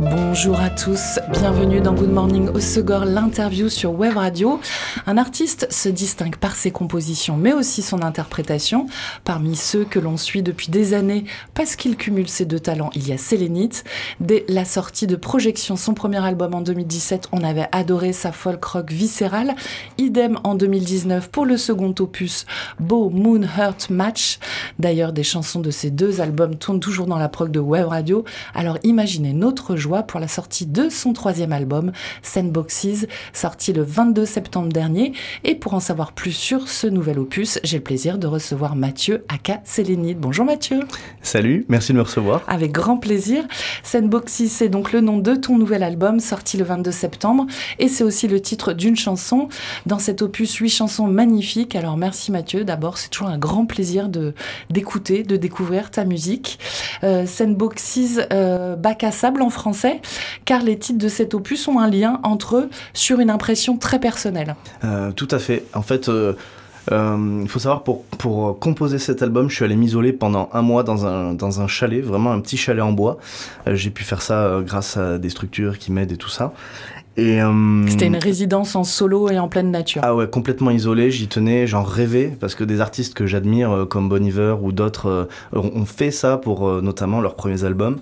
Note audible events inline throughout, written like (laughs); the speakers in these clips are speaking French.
Bonjour à tous, bienvenue dans Good Morning au Segor, l'interview sur Web Radio. Un artiste se distingue par ses compositions, mais aussi son interprétation. Parmi ceux que l'on suit depuis des années, parce qu'il cumule ces deux talents, il y a Sélénite. Dès la sortie de Projection, son premier album en 2017, on avait adoré sa folk rock viscérale. Idem en 2019 pour le second opus, Beau Moon Hurt Match. D'ailleurs, des chansons de ces deux albums tournent toujours dans la prog de Web Radio. Alors imaginez notre joie pour la sortie de son troisième album, Sandboxes, sorti le 22 septembre dernier. Et pour en savoir plus sur ce nouvel opus, j'ai le plaisir de recevoir Mathieu Aka Sélénide. Bonjour Mathieu. Salut, merci de me recevoir. Avec grand plaisir. Sandboxes, c'est donc le nom de ton nouvel album, sorti le 22 septembre. Et c'est aussi le titre d'une chanson. Dans cet opus, huit chansons magnifiques. Alors merci Mathieu. D'abord, c'est toujours un grand plaisir de d'écouter, de découvrir ta musique. Euh, Sandboxes, euh, bac à sable en français car les titres de cet opus ont un lien entre eux sur une impression très personnelle. Euh, tout à fait. En fait, euh, euh, il faut savoir, pour, pour composer cet album, je suis allé m'isoler pendant un mois dans un, dans un chalet, vraiment un petit chalet en bois. J'ai pu faire ça grâce à des structures qui m'aident et tout ça. Euh, C'était une résidence en solo et en pleine nature. Ah ouais, complètement isolé, j'y tenais, j'en rêvais, parce que des artistes que j'admire, euh, comme Bon Iver ou d'autres, euh, ont fait ça pour notamment leurs premiers albums.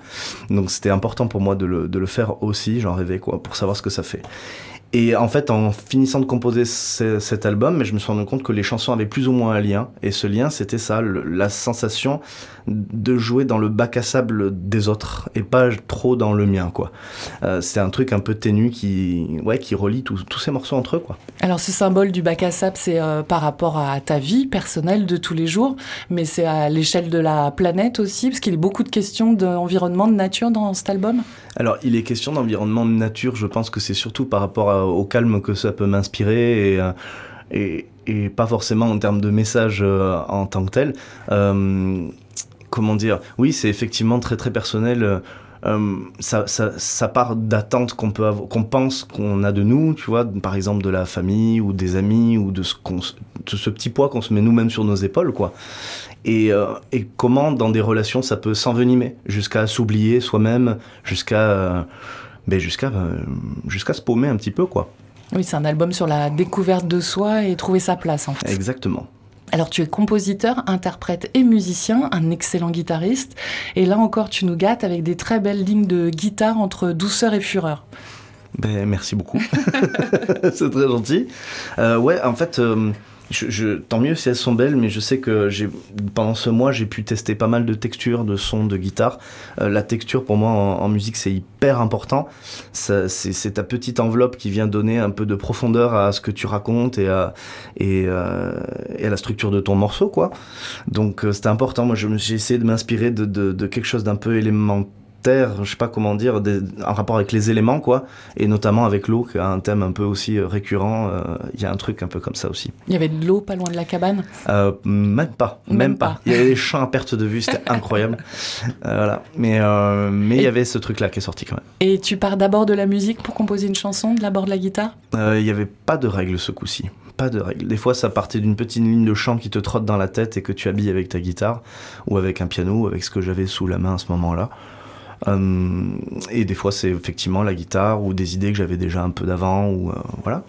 Donc c'était important pour moi de le, de le faire aussi, j'en rêvais, quoi, pour savoir ce que ça fait. Et en fait, en finissant de composer cet album, je me suis rendu compte que les chansons avaient plus ou moins un lien. Et ce lien, c'était ça, la sensation de jouer dans le bac à sable des autres et pas trop dans le mien, quoi. Euh, c'est un truc un peu ténu qui, ouais, qui relie tous ces morceaux entre eux, quoi. Alors, ce symbole du bac à sable, c'est euh, par rapport à ta vie personnelle de tous les jours, mais c'est à l'échelle de la planète aussi, parce qu'il y a beaucoup de questions d'environnement, de nature dans cet album? Alors, il est question d'environnement, de nature. Je pense que c'est surtout par rapport au calme que ça peut m'inspirer et, euh, et, et, pas forcément en termes de message euh, en tant que tel. Euh, comment dire? Oui, c'est effectivement très très personnel. Euh, ça, ça, ça, part d'attentes qu'on peut qu'on pense qu'on a de nous, tu vois, par exemple de la famille ou des amis ou de ce, de ce petit poids qu'on se met nous-mêmes sur nos épaules, quoi. Et, euh, et, comment dans des relations ça peut s'envenimer jusqu'à s'oublier soi-même, jusqu'à euh, ben jusqu'à jusqu'à se paumer un petit peu, quoi. Oui, c'est un album sur la découverte de soi et trouver sa place, en fait. Exactement. Alors tu es compositeur, interprète et musicien, un excellent guitariste. Et là encore, tu nous gâtes avec des très belles lignes de guitare entre douceur et fureur. Ben, merci beaucoup. (laughs) c'est très gentil. Euh, ouais, en fait, euh, je, tant mieux si elles sont belles, mais je sais que pendant ce mois j'ai pu tester pas mal de textures, de sons, de guitare. Euh, la texture pour moi en, musique c'est hyper important. C'est ta petite enveloppe qui vient donner un peu de profondeur à ce que tu racontes et à, et, euh, et à la structure de ton morceau quoi. Donc euh, c'était important. Moi j'ai essayé de m'inspirer de, de, de, quelque chose d'un peu élémentaire terre, je sais pas comment dire, en rapport avec les éléments, quoi, et notamment avec l'eau, qui a un thème un peu aussi euh, récurrent. Euh, il y a un truc un peu comme ça aussi. Il y avait de l'eau pas loin de la cabane? Euh, Même pas, même, pas. Il y avait des champs à perte de vue, c'était (laughs) incroyable. voilà, mais mais il y avait ce truc-là qui est sorti quand même. Et tu pars d'abord de la musique pour composer une chanson, d'abord de la guitare? Il n'y avait pas de règle ce coup-ci pas de règle. Des fois, ça partait d'une petite ligne de chant qui te trotte dans la tête et que tu habilles avec ta guitare ou avec un piano, avec ce que j'avais sous la main à ce moment-là. Euh, et des fois, c'est effectivement la guitare ou des idées que j'avais déjà un peu d'avant, ou euh, voilà.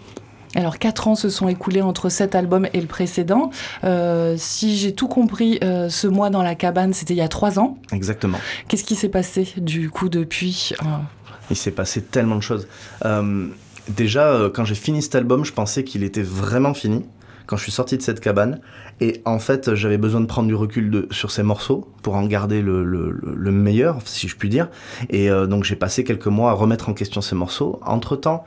Alors, quatre ans se sont écoulés entre cet album et le précédent. Euh, si j'ai tout compris, ce mois dans la cabane, c'était il y a trois ans. Exactement. Qu'est-ce qui s'est passé du coup depuis Il s'est passé tellement de choses. déjà, quand j'ai fini cet album, je pensais qu'il était vraiment fini quand je suis sorti de cette cabane. Et en fait, j'avais besoin de prendre du recul sur ces morceaux pour en garder le, le, le meilleur, si je puis dire. Et euh, donc j'ai passé quelques mois à remettre en question ces morceaux. Entre-temps,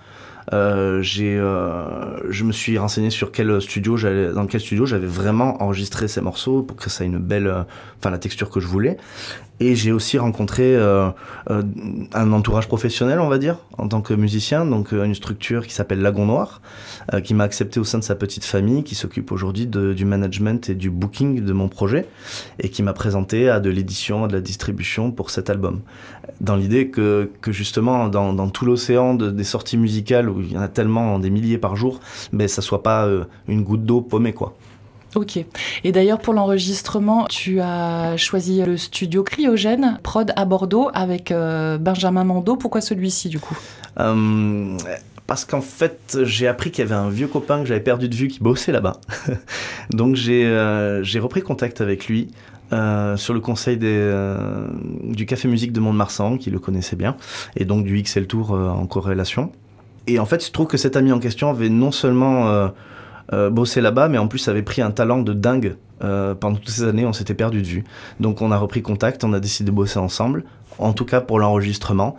euh, euh, je me suis renseigné sur quel studio dans quel studio j'avais vraiment enregistré ces morceaux pour que ça ait une belle, enfin la texture que je voulais. Et j'ai aussi rencontré euh, euh, un entourage professionnel, on va dire, en tant que musicien, donc euh, une structure qui s'appelle Lagon Noir, qui m'a accepté au sein de sa petite famille, qui s'occupe aujourd'hui du management et du booking de mon projet, et qui m'a présenté à de l'édition, à de la distribution pour cet album. Dans l'idée que, justement, dans, tout l'océan de- des sorties musicales, où il y en a tellement, des milliers par jour, ben, ça soit pas une goutte d'eau paumée, quoi. Ok. Et d'ailleurs, pour l'enregistrement, tu as choisi le studio Cryogène, prod à Bordeaux, avec euh, Benjamin Mando. Pourquoi celui-ci, du coup? Euh, parce qu'en fait, j'ai appris qu'il y avait un vieux copain que j'avais perdu de vue qui bossait là-bas. (laughs) Donc j'ai euh, j'ai repris contact avec lui sur le conseil du Café Musique de Mont-de-Marsan, qui le connaissait bien, et donc du XL Tour en corrélation. Et en fait, je trouve que cet ami en question avait non seulement euh, bossé là-bas, mais en plus avait pris un talent de dingue. Euh, pendant toutes ces années, on s'était perdu de vue. Donc on a repris contact, on a décidé de bosser ensemble, en tout cas pour l'enregistrement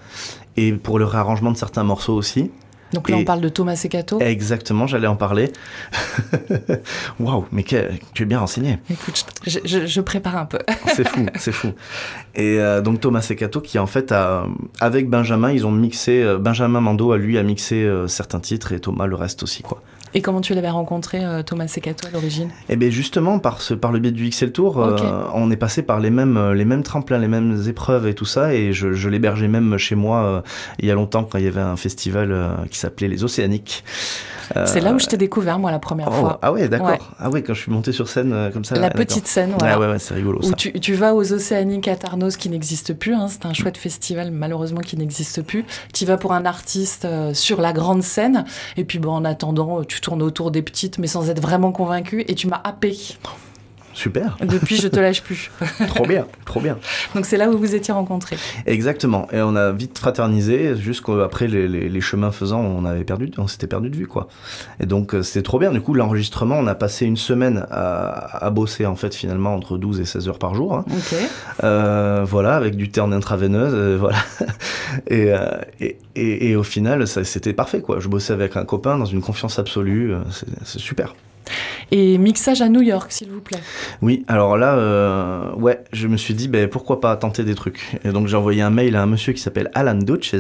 et pour le réarrangement de certains morceaux aussi. Donc là, Et- on parle de Thomas Secato. Exactement, j'allais en parler. (laughs) Waouh, mais que- tu es bien renseigné. Écoute, je, je- je prépare un peu. (laughs) C'est fou, c'est fou. Et euh, donc Thomas Secato qui en fait a, avec Benjamin, ils ont mixé, euh, Benjamin Mando à lui a mixé euh, certains titres et Thomas le reste aussi quoi. Et comment tu l'avais rencontré, euh, Thomas Secato, à l'origine? Et bien justement par ce, par le biais du XL Tour, euh, on est passé par les mêmes, euh, les mêmes tremplins, les mêmes épreuves et tout ça et je, je l'hébergeais même chez moi euh, il y a longtemps quand il y avait un festival euh, qui s'appelait les Océaniques. C'est là où je t'ai découvert, moi, la première oh, fois. ah ouais, d'accord. Ouais. Ah ouais, quand je suis monté sur scène comme ça. La petite scène, voilà. Ah ouais, ouais, c'est rigolo Où ça. tu, tu vas aux Océaniques à Tarnos qui n'existe plus, hein, c'est un chouette festival malheureusement qui n'existe plus. Tu vas pour un artiste sur la grande scène, et puis bon, en attendant, tu tournes autour des petites, mais sans être vraiment convaincu, et tu m'as happé. Super, Depuis, je te lâche plus. (laughs) trop bien, trop bien. Donc c'est là où vous étiez rencontrés. Exactement. Et on a vite fraternisé, jusqu'après les, les, les chemins faisant, on avait perdu, on s'était perdu de vue, quoi. Et donc euh, c'était trop bien. Du coup, l'enregistrement, on a passé une semaine à, à bosser, en fait, finalement, entre 12 et 16 heures par jour. hein. Ok. Euh, voilà, avec du thé en intraveineuse, euh, voilà. (laughs) Et, euh, et, et, et au final, c'était parfait, quoi. Je bossais avec un copain dans une confiance absolue, c'est super. Et mixage à New York, s'il vous plaît. Oui, alors là, euh, ouais, je me suis dit, ben, pourquoi pas tenter des trucs. Et donc j'ai envoyé un mail à un monsieur qui s'appelle Alan Duches.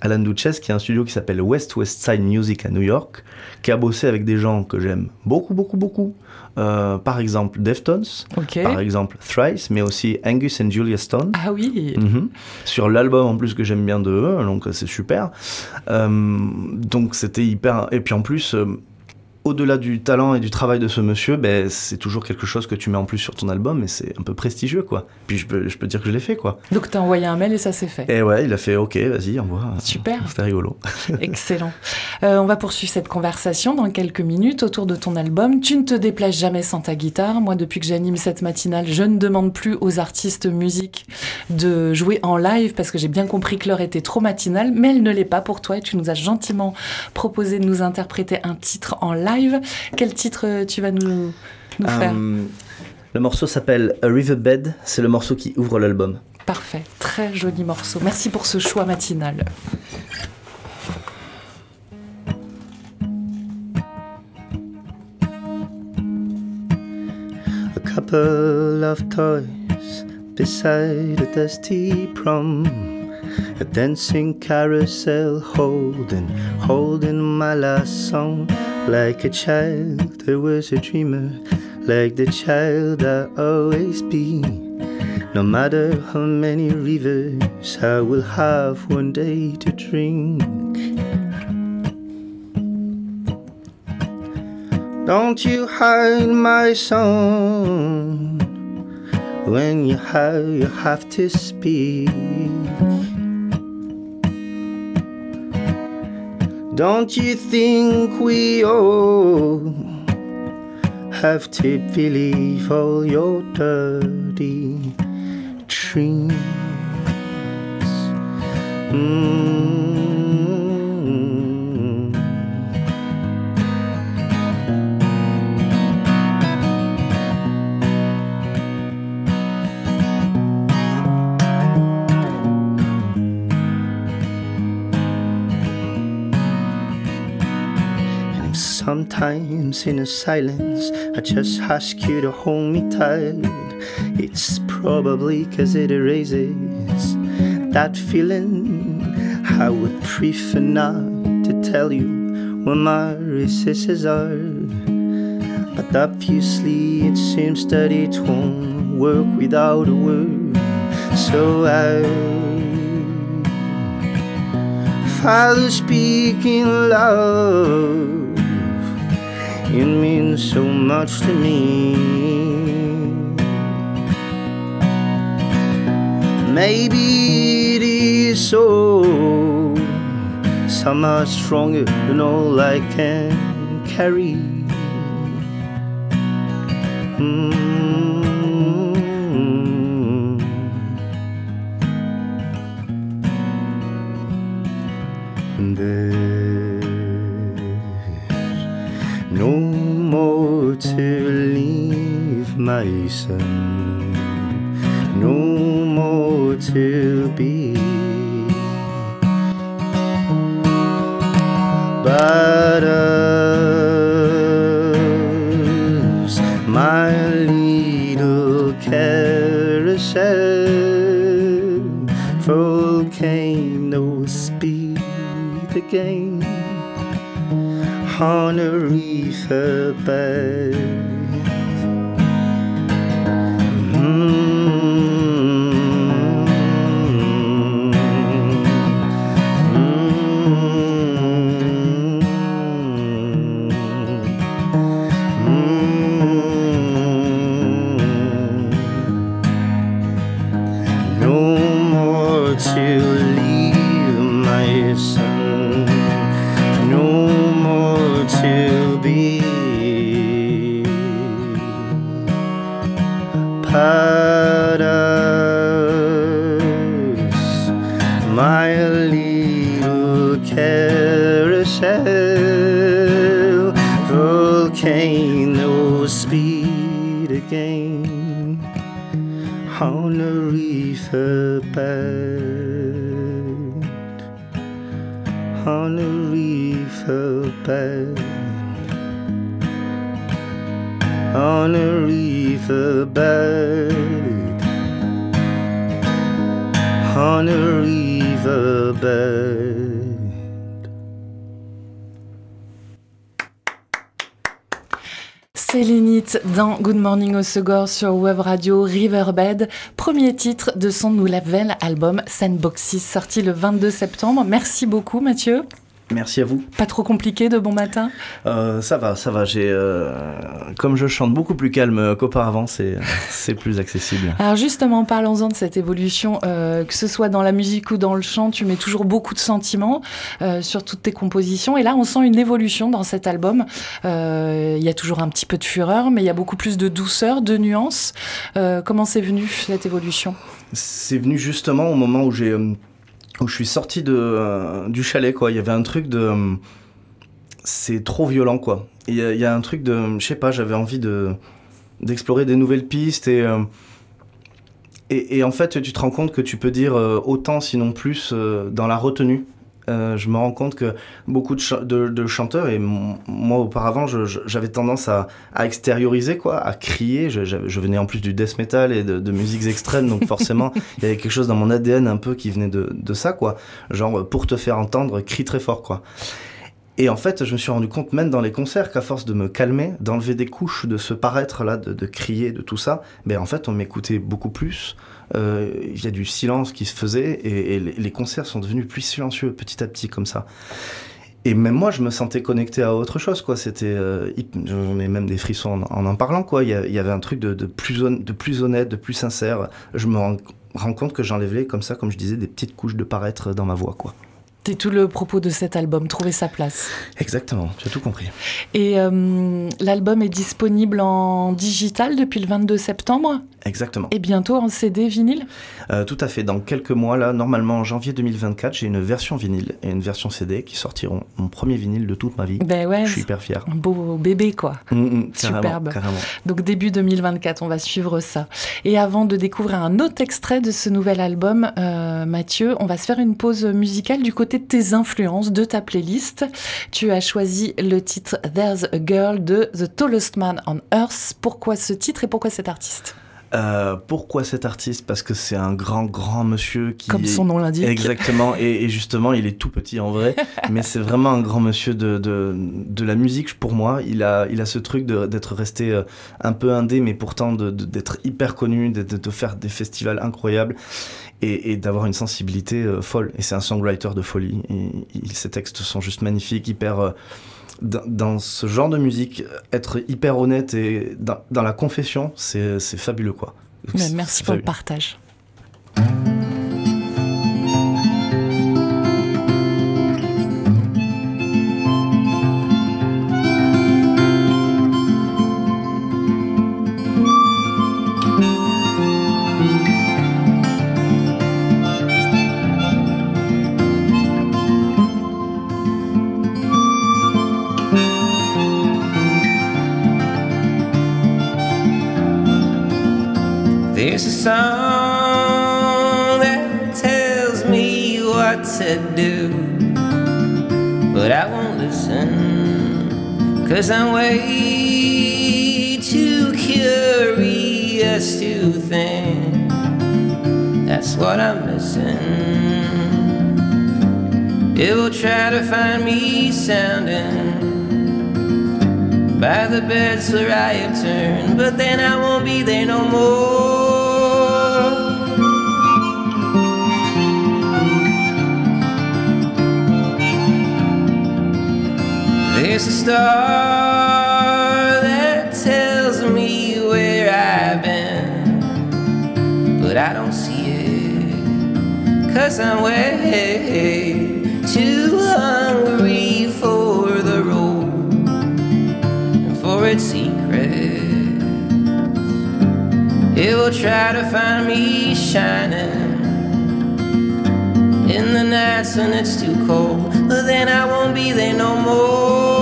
Alan Duches, qui a un studio qui s'appelle West West Side Music à New York, qui a bossé avec des gens que j'aime beaucoup, beaucoup, beaucoup. Euh, par exemple, Deftones, Ok. par exemple Thrice, mais aussi Angus and Julia Stone. Ah oui. Mhm. Sur l'album en plus que j'aime bien de eux, donc euh, c'est super. Euh, donc c'était hyper. Et puis en plus, au-delà du talent et du travail de ce monsieur, ben, c'est toujours quelque chose que tu mets en plus sur ton album et c'est un peu prestigieux quoi. Puis je peux, je peux dire que je l'ai fait quoi. Donc t'as envoyé un mail et ça s'est fait. Et ouais, il a fait ok, vas-y, envoie. Super. C'était rigolo. (laughs) Excellent. Euh, on va poursuivre cette conversation dans quelques minutes autour de ton album. Tu ne te déplaces jamais sans ta guitare. Moi, depuis que j'anime cette matinale, je ne demande plus aux artistes musique de jouer en live parce que j'ai bien compris que l'heure était trop matinale, mais elle ne l'est pas pour toi et tu nous as gentiment proposé de nous interpréter un titre en live. Quel titre euh, tu vas nous, nous faire Euh, le morceau s'appelle A Riverbed, c'est le morceau qui ouvre l'album. Parfait, très joli morceau. Merci pour ce choix matinal. A couple of toys beside a dusty prom. A dancing carousel holding, holding my last song. Like a child, I was a dreamer. Like the child I always be. No matter how many rivers I will have one day to drink. Don't you hide my song when you have you have to speak. Don't you think we all have to believe all your dirty dreams? Mm. Sometimes in a silence, I just ask you to hold me tight. It's probably cause it erases that feeling. I would prefer not to tell you where my recesses are. But obviously, it seems that it won't work without a word. So I follow speaking love. So much to me. Maybe it is so, somehow stronger than all I can carry. Mm. My son, no more to be. But us, my little carousel, volcano speed again on a reefer bed. On a bed, on a dans Good Morning au Segor sur Web Radio Riverbed, premier titre de son nouvel album Sandboxes sorti le 22 septembre. Merci beaucoup Mathieu. Merci à vous. Pas trop compliqué de bon matin? Euh, ça va, ça va. J'ai, euh, comme je chante beaucoup plus calme qu'auparavant, c'est, (laughs) c'est plus accessible. Alors justement, parlons-en de cette évolution, euh, que ce soit dans la musique ou dans le chant, tu mets toujours beaucoup de sentiments sur toutes tes compositions. Et là, on sent une évolution dans cet album. Il y a toujours un petit peu de fureur, mais il y a beaucoup plus de douceur, de nuances. Comment c'est venu cette évolution? C'est venu justement au moment où j'ai, où je suis sorti euh, du chalet, quoi. Il y avait un truc de, euh, c'est trop violent, quoi. Il y, a- un truc de, je sais pas, j'avais envie de d'explorer des nouvelles pistes et, euh, en fait, tu te rends compte que tu peux dire euh, autant, sinon plus, euh, dans la retenue. Euh, je me rends compte que beaucoup de, cha- de- de chanteurs, et moi auparavant, j'avais tendance à, à extérioriser, quoi, à crier. Je, je- je venais en plus du death metal et de, de musiques extrêmes, donc forcément, (laughs) il y avait quelque chose dans mon ADN un peu qui venait de, ça, quoi. Genre, pour te faire entendre, crie très fort, quoi. Et en fait, je me suis rendu compte, même dans les concerts, qu'à force de me calmer, d'enlever des couches de ce paraître-là, de, de crier, de tout ça, ben en fait, on m'écoutait beaucoup plus. Euh, Il y a du silence qui se faisait et, les, concerts sont devenus plus silencieux petit à petit, comme ça. Et même moi, je me sentais connecté à autre chose, quoi. C'était, euh, j'en ai même des frissons en en, parlant, quoi. Il y, avait un truc de plus honnête, de plus sincère. Je me rends, rends compte que j'enlevais, comme ça, comme je disais, des petites couches de paraître dans ma voix, quoi. C'est tout le propos de cet album, trouver sa place. Exactement, tu as tout compris. Et euh, l'album est disponible en digital depuis le 22 septembre Exactement. et bientôt en CD vinyle. Euh, tout à fait. Dans quelques mois, là, normalement en janvier 2024, j'ai une version vinyle et une version CD qui sortiront. Mon premier vinyle de toute ma vie. Ben ouais, Je suis hyper fier. un beau bébé quoi. Mm, mm, carrément, Superbe. Carrément. Donc début 2024, on va suivre ça. Et avant de découvrir un autre extrait de ce nouvel album, euh, Mathieu, on va se faire une pause musicale du côté de tes influences, de ta playlist. Tu as choisi le titre There's a Girl de The Tallest Man on Earth. Pourquoi ce titre et pourquoi cet artiste? Euh, pourquoi cet artiste? Parce que c'est un grand, grand monsieur qui. Comme son nom l'indique. Exactement. Et, justement, il est tout petit en vrai, (laughs) mais c'est vraiment un grand monsieur de, de, de, la musique pour moi. Il a, il a ce truc d'être resté euh, un peu indé, mais pourtant d'être hyper connu, de, de, faire des festivals incroyables et, et d'avoir une sensibilité euh, folle. Et c'est un songwriter de folie. Et, ses textes sont juste magnifiques, hyper dans, ce genre de musique, être hyper honnête et dans, dans la confession, c'est fabuleux quoi. merci pour le partage. Cause I'm way too curious to think that's what I'm missing. It will try to find me sounding by the beds where I have turned, but then I won't be there no more. A star that tells me where I've been, but I don't see it. Cause I'm way too hungry for the road and for its secrets. It will try to find me shining in the nights when it's too cold, but then I won't be there no more.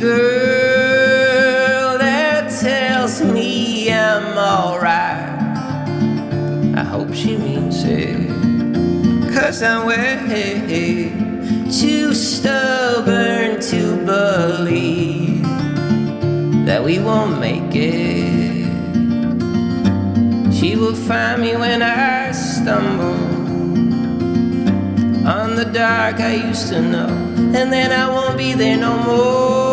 Girl that tells me I'm alright. I hope she means it. Cause I'm way too stubborn to believe that we won't make it. She will find me when I stumble on the dark I used to know, and then I won't be there no more.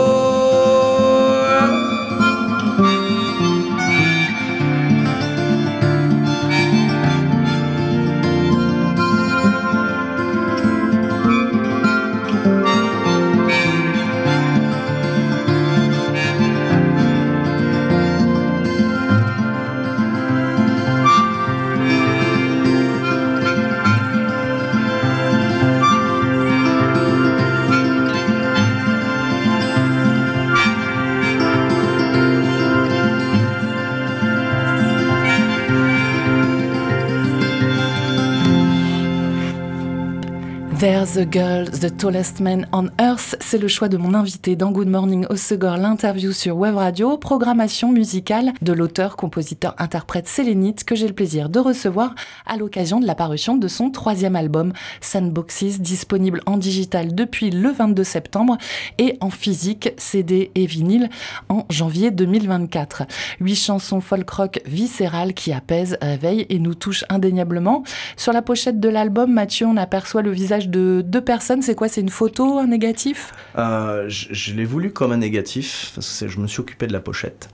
The Girl, The Tallest Man on Earth, c'est le choix de mon invité dans Good Morning Osegor, l'interview sur Web Radio, programmation musicale de l'auteur, compositeur, interprète sélénite que j'ai le plaisir de recevoir à l'occasion de la parution de son troisième album, Sandboxes, disponible en digital depuis le 22 septembre et en physique, CD et vinyle en janvier 2024. Huit chansons folk rock viscérales qui apaisent, réveillent et nous touchent indéniablement. Sur la pochette de l'album, Mathieu, on aperçoit le visage de deux personnes, c'est quoi? C'est une photo, un négatif? Euh, Je, l'ai voulu comme un négatif, parce que je me suis occupé de la pochette.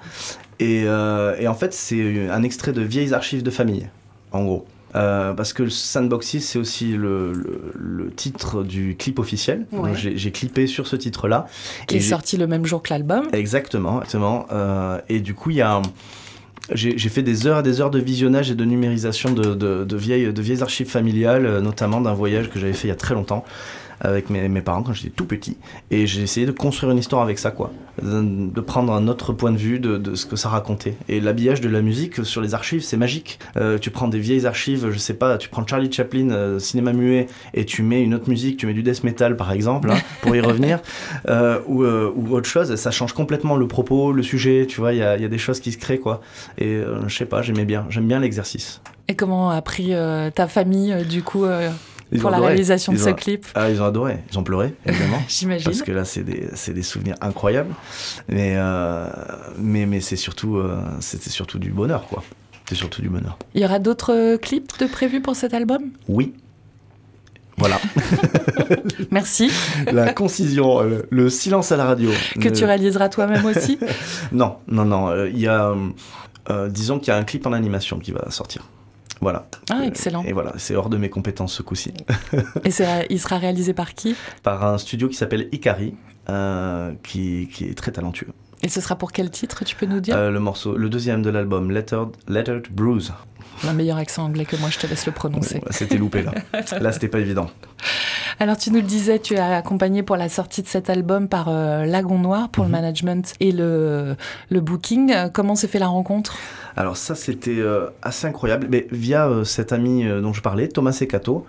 Et, euh, en fait, c'est un extrait de vieilles archives de famille, en gros. Euh, parce que Sandboxy, c'est aussi le, titre du clip officiel. J'ai clippé sur ce titre-là. Qui est sorti le même jour que l'album. Exactement, exactement. et du coup, il y a j'ai fait des heures et des heures de visionnage et de numérisation de, de- de vieilles, de vieilles archives familiales, euh, notamment d'un voyage que j'avais fait il y a très longtemps avec mes, mes parents quand j'étais tout petit. Et j'ai essayé de construire une histoire avec ça, quoi. De, de prendre un autre point de vue de, de ce que ça racontait. Et l'habillage de la musique sur les archives, c'est magique. Euh, tu prends des vieilles archives, je sais pas, tu prends Charlie Chaplin, euh, cinéma muet, et tu mets une autre musique, tu mets du death metal par exemple, hein, (laughs) pour y revenir, euh, ou, ou autre chose, ça change complètement le propos, le sujet, tu vois, il y a, y a des choses qui se créent, quoi. Et je sais pas, j'aimais bien, j'aime bien l'exercice. Et comment a pris ta famille, du coup, Ils pour la adoré. réalisation de ce clip Ah, ils ont adoré, ils ont pleuré, évidemment. (laughs) J'imagine. Parce que là, c'est des, des souvenirs incroyables. Mais, euh, mais, mais c'est surtout, euh, c'était surtout du bonheur, quoi. C'est surtout du bonheur. Il y aura d'autres euh, clips de prévus pour cet album? Oui. Voilà. (laughs) Merci. (laughs) la concision, le, le silence à la radio. que tu réaliseras toi-même aussi? Non, non, non. euh, Il y a, euh, euh, disons qu'il y a un clip en animation qui va sortir. Voilà. Ah, excellent. Et voilà, c'est hors de mes compétences ce coup-ci. (laughs) Et il sera réalisé par qui? Par un studio qui s'appelle Ikari, euh, qui, qui est très talentueux. Et ce sera pour quel titre, tu peux nous dire? Euh, le morceau, le deuxième de l'album, Lettered, Lettered Bruise. Un meilleur accent anglais que moi, je te laisse le prononcer. C'était loupé là. Là, c'était pas évident. (laughs) Alors, tu nous le disais, tu es accompagné pour la sortie de cet album par euh, Lagon Noir pour Mhm. le management et le, le booking. Comment s'est fait la rencontre? Alors ça, c'était euh, assez incroyable. Mais via euh, cet ami euh, dont je parlais, Thomas Secato,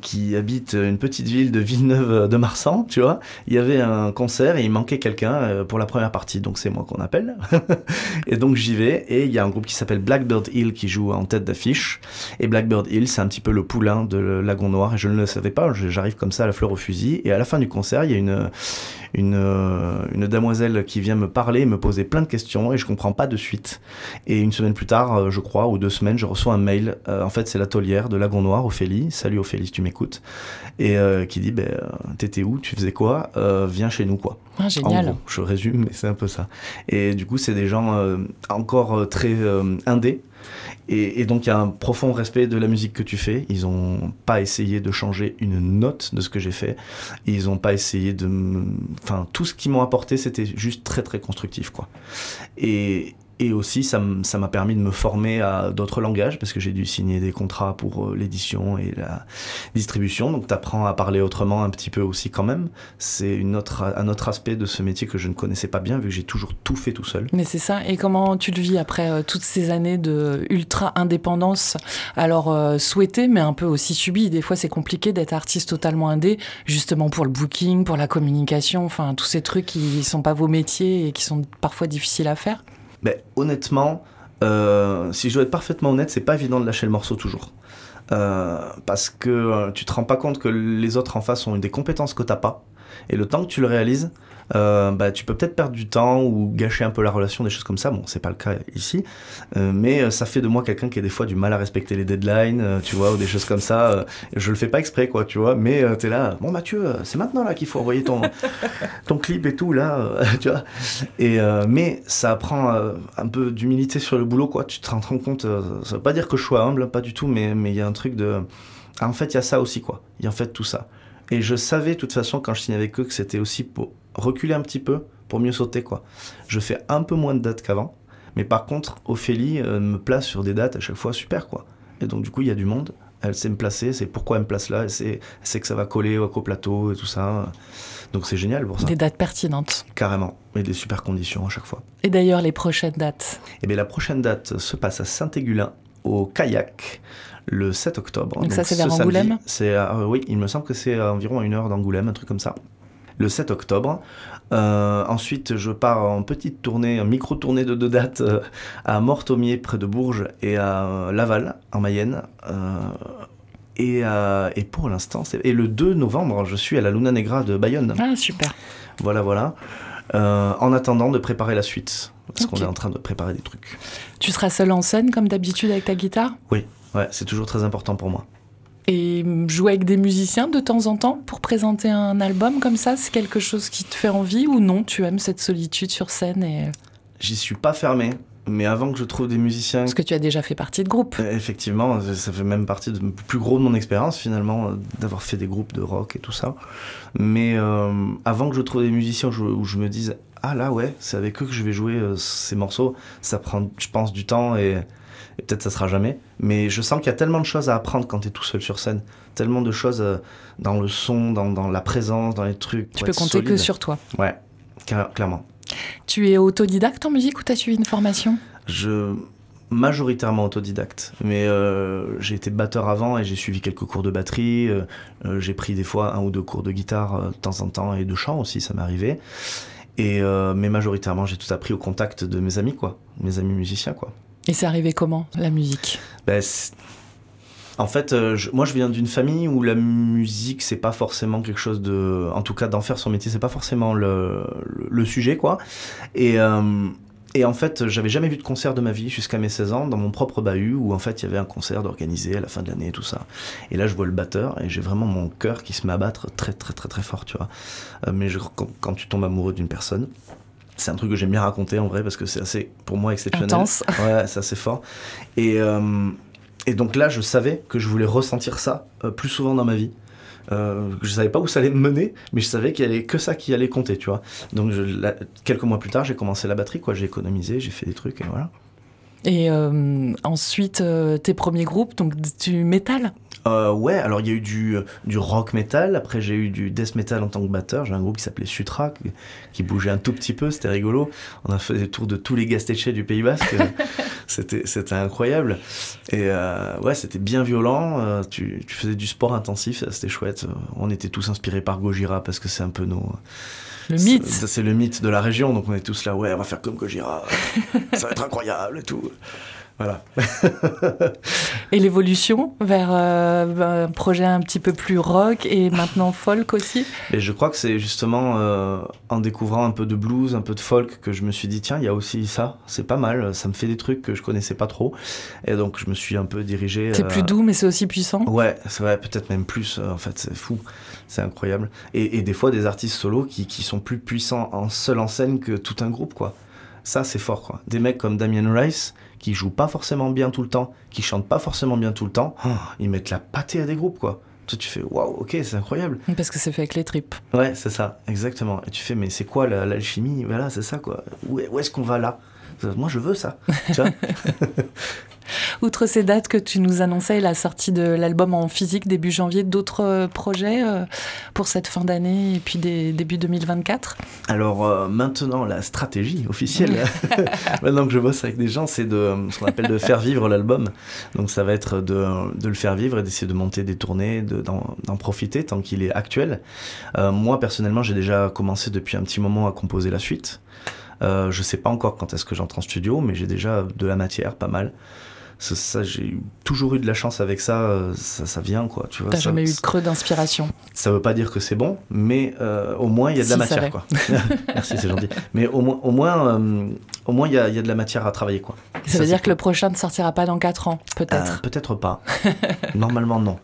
qui habite une petite ville de Villeneuve de Marsan, tu vois. Il y avait un concert et il manquait quelqu'un pour la première partie, donc c'est moi qu'on appelle. (laughs) et donc j'y vais et il y a un groupe qui s'appelle Blackbird Hill qui joue en tête d'affiche. Et Blackbird Hill, c'est un petit peu le poulain de Lagon Noir et je ne le savais pas. J'arrive comme ça à la fleur au fusil et à la fin du concert, il y a une une, euh, une damoiselle qui vient me parler, me poser plein de questions et je comprends pas de suite. Et une semaine plus tard, euh, je crois, ou deux semaines, je reçois un mail. Euh, en fait, c'est l'atelière de Lagon Noir, Ophélie. Salut Ophélie, si tu m'écoutes. Et euh, qui dit, ben, t'étais où Tu faisais quoi Euh, Viens chez nous, quoi. ah, En Génial. gros, je résume, mais c'est un peu ça. Et du coup, c'est des gens encore très indés. Et, donc, il y a un profond respect de la musique que tu fais. Ils n'ont pas essayé de changer une note de ce que j'ai fait. Ils n'ont pas essayé de... Enfin, tout ce qu'ils m'ont apporté, c'était juste très, très constructif, quoi. Et, et aussi, ça m'a permis de me former à d'autres langages, parce que j'ai dû signer des contrats pour euh, l'édition et la distribution. Donc, tu apprends à parler autrement un petit peu aussi quand même. C'est un autre aspect de ce métier que je ne connaissais pas bien, vu que j'ai toujours tout fait tout seul. Mais c'est ça. Et comment tu le vis après euh, toutes ces années de ultra indépendance Alors euh, souhaitée, mais un peu aussi subie. Des fois, c'est compliqué d'être artiste totalement indé, justement pour le booking, pour la communication, enfin tous ces trucs qui sont pas vos métiers et qui sont parfois difficiles à faire. Ben, honnêtement, euh, si je dois être parfaitement honnête, c'est pas évident de lâcher le morceau toujours. Euh, parce que euh, tu te rends pas compte que les autres en face ont des compétences que t'as pas. Et le temps que tu le réalises, euh, bah, tu peux peut-être perdre du temps ou gâcher un peu la relation, des choses comme ça. Bon, c'est pas le cas ici. Euh, mais euh, ça fait de moi quelqu'un qui a des fois du mal à respecter les deadlines, euh, tu vois, ou des choses comme ça. Je le fais pas exprès, quoi, tu vois. Mais euh, t'es là, bon Mathieu, c'est maintenant là qu'il faut envoyer ton, (laughs) ton clip et tout, là, (laughs) tu vois. Et, mais ça apprend un peu d'humilité sur le boulot, quoi. Tu te rends compte, ça veut pas dire que je sois humble, pas du tout, mais mais il y a un truc de. Ah, en fait, il y a ça aussi, quoi. Il y a en fait tout ça. Et je savais, de toute façon, quand je signais avec eux, que c'était aussi pour reculer un petit peu, pour mieux sauter, quoi. Je fais un peu moins de dates qu'avant, mais par contre, Ophélie euh, me place sur des dates à chaque fois super, quoi. Et donc, du coup, il y a du monde. Elle sait me placer, c'est pourquoi elle me place là, elle sait, elle sait que ça va coller au plateau et tout ça. Donc, c'est génial pour ça. Des dates pertinentes. Carrément. Et des super conditions à chaque fois. Et d'ailleurs, les prochaines dates? Et bien la prochaine date se passe à Saint-Égulin, au kayak, le 7 octobre. Donc ça, c'est ce vers Angoulême c'est euh, Oui, il me semble que c'est environ une heure d'Angoulême, un truc comme ça. Le 7 octobre. Euh, ensuite, je pars en petite tournée, en micro-tournée de deux dates euh, à Mortomier, près de Bourges, et à Laval, en Mayenne. Et, et pour l'instant, c'est... Et le 2 novembre, je suis à la Luna Negra de Bayonne. Ah, super. Voilà, voilà. Euh, en attendant de préparer la suite. Parce qu'on est en train de préparer des trucs. Tu seras seul en scène, comme d'habitude, avec ta guitare? Oui, ouais, c'est toujours très important pour moi. Et jouer avec des musiciens de temps en temps pour présenter un album comme ça, c'est quelque chose qui te fait envie ou non? Tu aimes cette solitude sur scène et... J'y suis pas fermé, mais avant que je trouve des musiciens. Parce que tu as déjà fait partie de groupe. Euh, Effectivement, ça fait même partie du plus gros de mon expérience finalement, euh, d'avoir fait des groupes de rock et tout ça. Mais euh, avant que je trouve des musiciens où je, où je me dise ah là ouais, c'est avec eux que je vais jouer euh, ces morceaux, ça prend, je pense, du temps et, et peut-être ça sera jamais. Mais je sens qu'il y a tellement de choses à apprendre quand tu es tout seul sur scène, tellement de choses euh, dans le son, dans, dans la présence, dans les trucs. Tu peux compter que sur toi. Ouais, cla- clairement. Tu es autodidacte en musique ou tu as suivi une formation? Je majoritairement autodidacte, mais euh, j'ai été batteur avant et j'ai suivi quelques cours de batterie. euh, euh, j'ai pris des fois un ou deux cours de guitare de temps en temps et de chant aussi, ça m'est arrivé. Et euh, mais majoritairement, j'ai tout appris au contact de mes amis, quoi, mes amis musiciens, quoi. Et c'est arrivé comment, la musique? Ben, en fait, euh, je- moi, je viens d'une famille où la musique, c'est pas forcément quelque chose de, en tout cas, d'en faire son métier, c'est pas forcément le, le, le sujet, quoi. Et euh, et en fait, j'avais jamais vu de concert de ma vie jusqu'à mes 16 ans dans mon propre bahut où en fait il y avait un concert d'organisé à la fin de l'année et tout ça. Et là, je vois le batteur et j'ai vraiment mon cœur qui se met à battre très très très très fort, tu vois. Euh, mais je- quand, quand tu tombes amoureux d'une personne, c'est un truc que j'aime bien raconter en vrai parce que c'est assez, pour moi, exceptionnel. Intense. Ouais, c'est assez fort. Et, euh, et donc là, je savais que je voulais ressentir ça euh, plus souvent dans ma vie. Euh, je savais pas où ça allait me mener, mais je savais qu'il y avait que ça qui allait compter, tu vois. Donc quelques mois plus tard, j'ai commencé la batterie, quoi. J'ai économisé, j'ai fait des trucs et voilà. Et euh, ensuite, euh, tes premiers groupes, donc du métal? Euh, ouais, alors il y a eu du, du rock metal, après j'ai eu du death metal en tant que batteur. J'ai un groupe qui s'appelait Sutra, qui, qui bougeait un tout petit peu, c'était rigolo. On a fait des tours de tous les gastéchés du Pays Basque, (laughs) c'était c'était incroyable. Et euh, ouais, c'était bien violent, euh, tu, tu faisais du sport intensif, c'était chouette. On était tous inspirés par Gojira parce que c'est un peu nos. Le mythe c'est le mythe de la région, donc on est tous là, ouais, on va faire comme Gojira, ça va être incroyable et tout. Voilà. (laughs) Et l'évolution vers euh, un projet un petit peu plus rock et maintenant folk aussi? Et je crois que c'est justement euh, en découvrant un peu de blues, un peu de folk, que je me suis dit, tiens, il y a aussi ça, c'est pas mal, ça me fait des trucs que je connaissais pas trop. Et donc je me suis un peu dirigé. C'est euh, plus doux, mais c'est aussi puissant. Ouais, c'est vrai, peut-être même plus, en fait, c'est fou, c'est incroyable. Et, et des fois, des artistes solos qui, qui sont plus puissants en seul en scène que tout un groupe, quoi. Ça, c'est fort, quoi. Des mecs comme Damien Rice, qui jouent pas forcément bien tout le temps, qui chantent pas forcément bien tout le temps, oh, ils mettent la pâtée à des groupes, quoi. Toi, tu fais, waouh, ok, c'est incroyable. Parce que c'est fait avec les tripes. Ouais, c'est ça, exactement. Et tu fais, mais c'est quoi la- l'alchimie? Voilà, c'est ça, quoi. Où est-ce qu'on va là? Moi, je veux ça. Tu vois (laughs) Outre ces dates que tu nous annonçais, la sortie de l'album en physique début janvier, d'autres euh, projets euh, pour cette fin d'année et puis des, début 2024 Alors euh, maintenant, la stratégie officielle, (laughs) maintenant que je bosse avec des gens, c'est de ce qu'on appelle de faire vivre l'album. Donc ça va être de, de le faire vivre et d'essayer de monter des tournées, de- d'en profiter tant qu'il est actuel. Euh, moi personnellement, j'ai déjà commencé depuis un petit moment à composer la suite. Euh, je sais pas encore quand est-ce que j'entre en studio, mais j'ai déjà de la matière, pas mal. Ça, ça, j'ai toujours eu de la chance avec ça, euh, ça, ça vient quoi. Tu vois, T'as jamais eu de creux d'inspiration ça veut pas dire que c'est bon, mais euh, au moins il y a de la Si, matière, quoi. (laughs) Merci, c'est gentil. Mais au moins, au moins, euh, au moins il y a, il y a de la matière à travailler, quoi. Ça, veut c'est dire que le prochain ne sortira pas dans 4 ans, Euh, peut-être. Peut-être pas. (laughs) Normalement non.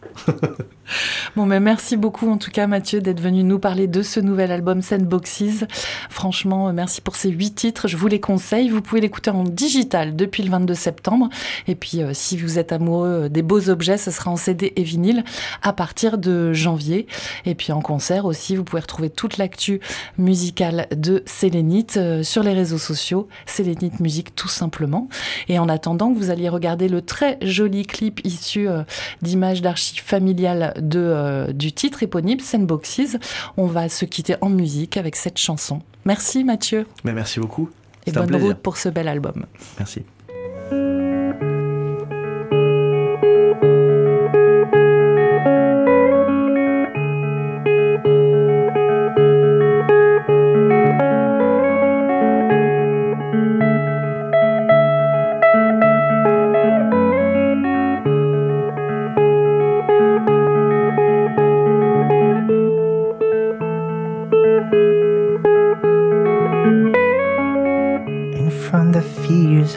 Bon, mais merci beaucoup en tout cas Mathieu d'être venu nous parler de ce nouvel album Sandboxes. Franchement, euh, merci pour ces huit titres. Je vous les conseille. Vous pouvez l'écouter en digital depuis le 22 septembre. Et puis, euh, si vous êtes amoureux des beaux objets, ce sera en CD et vinyle à partir de janvier. Et puis en concert aussi, vous pouvez retrouver toute l'actu musicale de Sélénite euh, sur les réseaux sociaux. Sélénite Musique tout simplement. Et en attendant que vous alliez regarder le très joli clip issu euh, d'images d'archives familiales de, euh, du titre éponyme Sandboxes, on va se quitter en musique avec cette chanson. Merci Mathieu Mais merci beaucoup. et bonne plaisir. route pour ce bel album. Merci.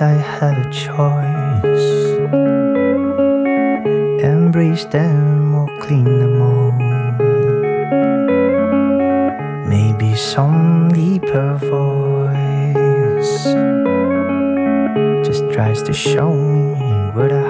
I have a choice. Embrace them or clean them all. Maybe some deeper voice just tries to show me what I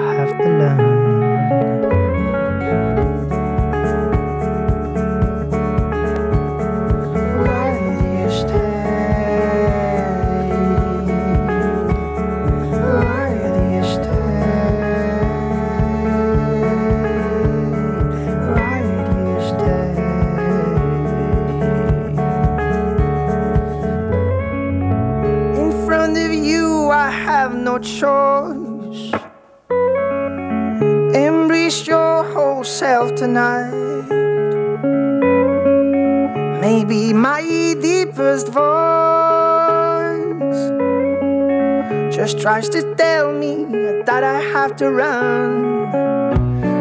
tries to tell me that I have to run.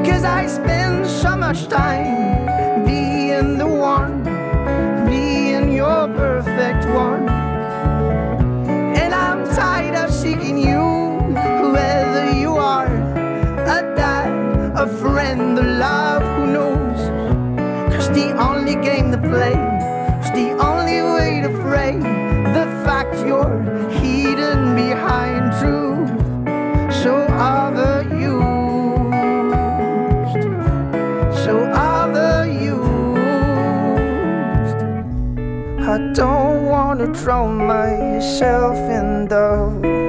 Cause I spend so much time being the one, being your perfect one. And I'm tired of seeking you, whoever you are. A dad, a friend, a love, who knows? Cause the only game to play, is the only way to frame the fact you're So so. I don't wanna drown myself in those.